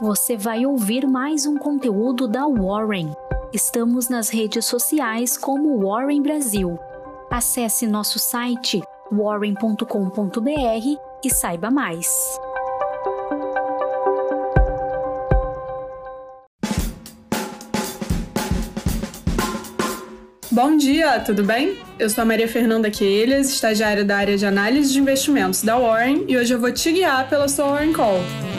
você vai ouvir mais um conteúdo da Warren. Estamos nas redes sociais como Warren Brasil. Acesse nosso site warren.com.br e saiba mais. Bom dia, tudo bem? Eu sou a Maria Fernanda Queilhas, estagiária da área de análise de investimentos da Warren, e hoje eu vou te guiar pela sua Warren Call.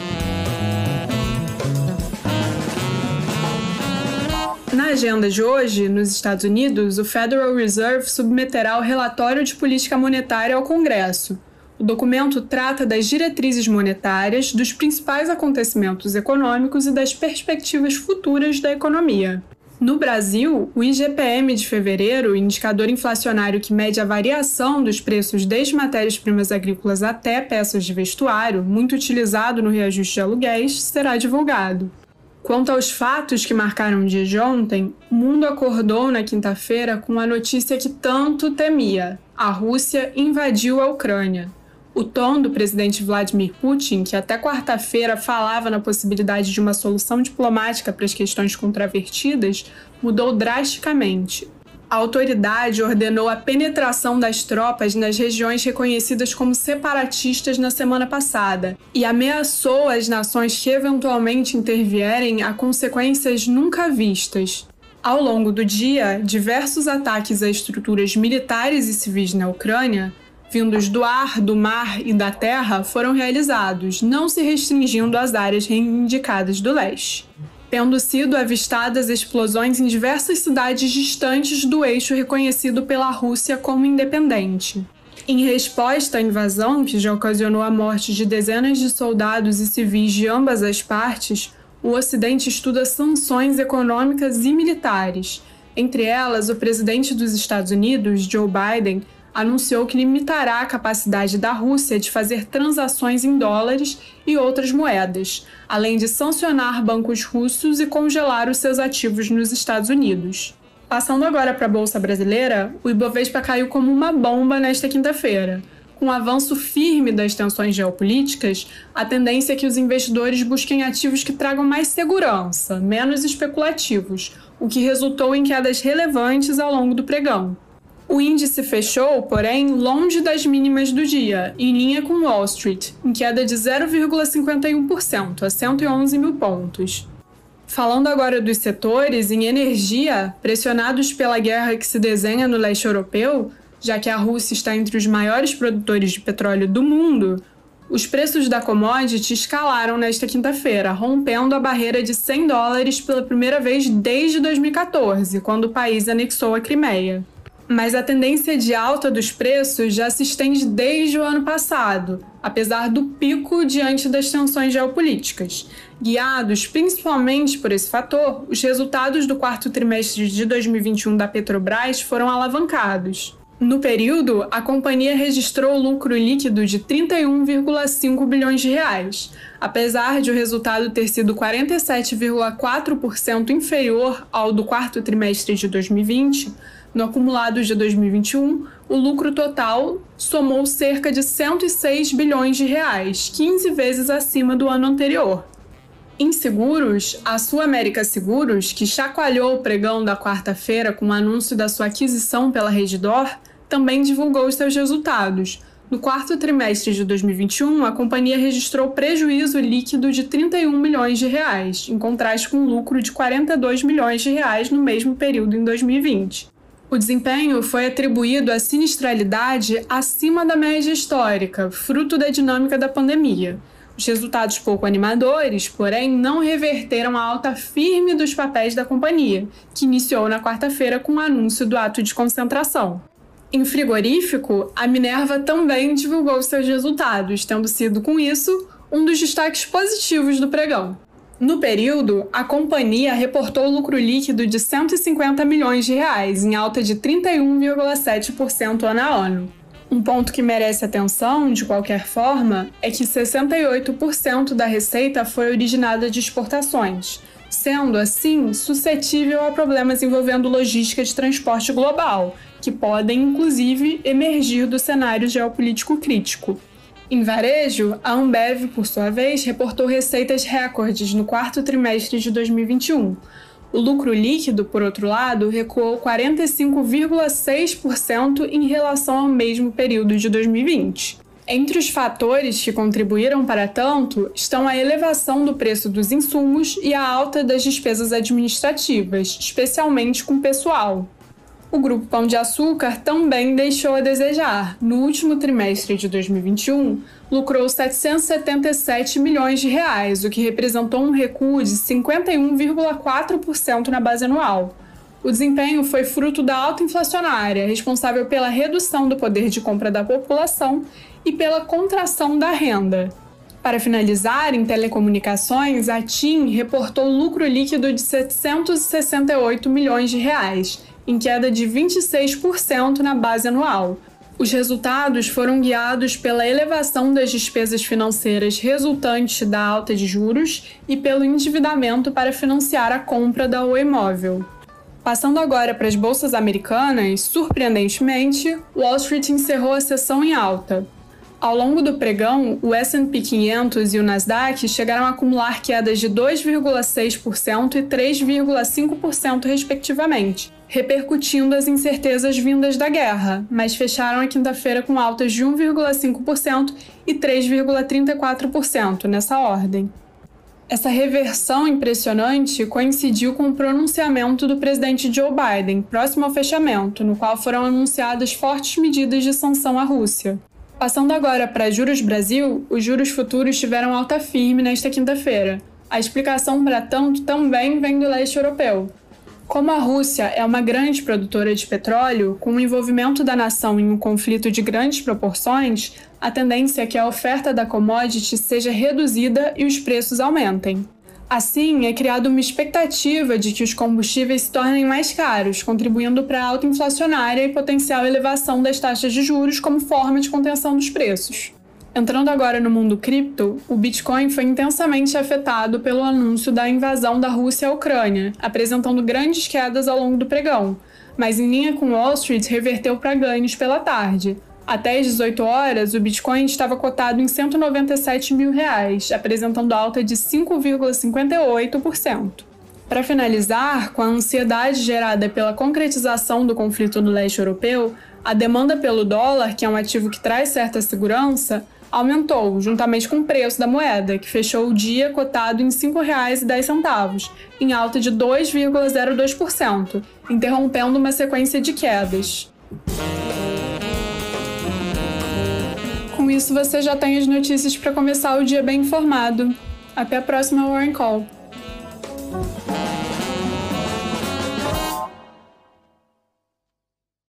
Na agenda de hoje, nos Estados Unidos, o Federal Reserve submeterá o relatório de política monetária ao Congresso. O documento trata das diretrizes monetárias, dos principais acontecimentos econômicos e das perspectivas futuras da economia. No Brasil, o IGPM de fevereiro, indicador inflacionário que mede a variação dos preços desde matérias-primas agrícolas até peças de vestuário, muito utilizado no reajuste de aluguéis, será divulgado. Quanto aos fatos que marcaram o dia de ontem, o mundo acordou na quinta-feira com a notícia que tanto temia: a Rússia invadiu a Ucrânia. O tom do presidente Vladimir Putin, que até quarta-feira falava na possibilidade de uma solução diplomática para as questões contravertidas, mudou drasticamente. A autoridade ordenou a penetração das tropas nas regiões reconhecidas como separatistas na semana passada e ameaçou as nações que eventualmente intervierem a consequências nunca vistas. Ao longo do dia, diversos ataques a estruturas militares e civis na Ucrânia vindos do ar, do mar e da terra foram realizados, não se restringindo às áreas reivindicadas do leste, tendo sido avistadas explosões em diversas cidades distantes do eixo reconhecido pela Rússia como independente. Em resposta à invasão, que já ocasionou a morte de dezenas de soldados e civis de ambas as partes, o Ocidente estuda sanções econômicas e militares. Entre elas, o presidente dos Estados Unidos, Joe Biden, anunciou que limitará a capacidade da Rússia de fazer transações em dólares e outras moedas, além de sancionar bancos russos e congelar os seus ativos nos Estados Unidos. Passando agora para a Bolsa Brasileira, o Ibovespa caiu como uma bomba nesta quinta-feira. Com o avanço firme das tensões geopolíticas, a tendência é que os investidores busquem ativos que tragam mais segurança, menos especulativos, o que resultou em quedas relevantes ao longo do pregão. O índice fechou, porém, longe das mínimas do dia, em linha com Wall Street, em queda de 0,51% a 111 mil pontos. Falando agora dos setores, em energia, pressionados pela guerra que se desenha no leste europeu, já que a Rússia está entre os maiores produtores de petróleo do mundo, os preços da commodity escalaram nesta quinta-feira, rompendo a barreira de 100 dólares pela primeira vez desde 2014, quando o país anexou a Crimeia mas a tendência de alta dos preços já se estende desde o ano passado, apesar do pico diante das tensões geopolíticas. Guiados principalmente por esse fator, os resultados do quarto trimestre de 2021 da Petrobras foram alavancados. No período, a companhia registrou lucro líquido de 31,5 bilhões de reais. Apesar de o resultado ter sido 47,4% inferior ao do quarto trimestre de 2020, no acumulado de 2021, o lucro total somou cerca de 106 bilhões de reais, 15 vezes acima do ano anterior. Em seguros, a Sul América Seguros, que chacoalhou o pregão da quarta-feira com o anúncio da sua aquisição pela Redditor, também divulgou os seus resultados. No quarto trimestre de 2021, a companhia registrou prejuízo líquido de 31 milhões de reais, em contraste com um lucro de 42 milhões de reais no mesmo período em 2020. O desempenho foi atribuído à sinistralidade acima da média histórica, fruto da dinâmica da pandemia. Os resultados pouco animadores, porém, não reverteram a alta firme dos papéis da companhia, que iniciou na quarta-feira com o anúncio do ato de concentração. Em frigorífico, a Minerva também divulgou seus resultados, tendo sido, com isso, um dos destaques positivos do pregão. No período, a companhia reportou lucro líquido de 150 milhões de reais, em alta de 31,7% ano a ano. Um ponto que merece atenção, de qualquer forma, é que 68% da receita foi originada de exportações, sendo assim suscetível a problemas envolvendo logística de transporte global, que podem inclusive emergir do cenário geopolítico crítico. Em varejo, a Ambev, por sua vez, reportou receitas recordes no quarto trimestre de 2021. O lucro líquido, por outro lado, recuou 45,6% em relação ao mesmo período de 2020. Entre os fatores que contribuíram para tanto estão a elevação do preço dos insumos e a alta das despesas administrativas, especialmente com pessoal. O Grupo Pão de Açúcar também deixou a desejar. No último trimestre de 2021, lucrou 777 milhões de reais, o que representou um recuo de 51,4% na base anual. O desempenho foi fruto da alta inflacionária, responsável pela redução do poder de compra da população e pela contração da renda. Para finalizar, em telecomunicações, a TIM reportou lucro líquido de 768 milhões de reais, em queda de 26% na base anual. Os resultados foram guiados pela elevação das despesas financeiras resultantes da alta de juros e pelo endividamento para financiar a compra da Oi Móvel. Passando agora para as bolsas americanas, surpreendentemente, Wall Street encerrou a sessão em alta. Ao longo do pregão, o S&P 500 e o Nasdaq chegaram a acumular quedas de 2,6% e 3,5% respectivamente, repercutindo as incertezas vindas da guerra, mas fecharam a quinta-feira com altas de 1,5% e 3,34% nessa ordem. Essa reversão impressionante coincidiu com o pronunciamento do presidente Joe Biden, próximo ao fechamento, no qual foram anunciadas fortes medidas de sanção à Rússia. Passando agora para juros Brasil, os juros futuros tiveram alta firme nesta quinta-feira. A explicação para tanto também vem do leste europeu. Como a Rússia é uma grande produtora de petróleo, com o envolvimento da nação em um conflito de grandes proporções, a tendência é que a oferta da commodity seja reduzida e os preços aumentem. Assim, é criada uma expectativa de que os combustíveis se tornem mais caros, contribuindo para a alta inflacionária e potencial elevação das taxas de juros como forma de contenção dos preços. Entrando agora no mundo cripto, o Bitcoin foi intensamente afetado pelo anúncio da invasão da Rússia à Ucrânia, apresentando grandes quedas ao longo do pregão, mas em linha com Wall Street reverteu para ganhos pela tarde, até às 18 horas, o Bitcoin estava cotado em 197 mil reais, apresentando alta de 5,58%. Para finalizar, com a ansiedade gerada pela concretização do conflito no leste europeu, a demanda pelo dólar, que é um ativo que traz certa segurança, aumentou, juntamente com o preço da moeda, que fechou o dia cotado em R$ 5,10, em alta de 2,02%, interrompendo uma sequência de quedas com isso você já tem as notícias para começar o dia bem informado. Até a próxima Warren Call.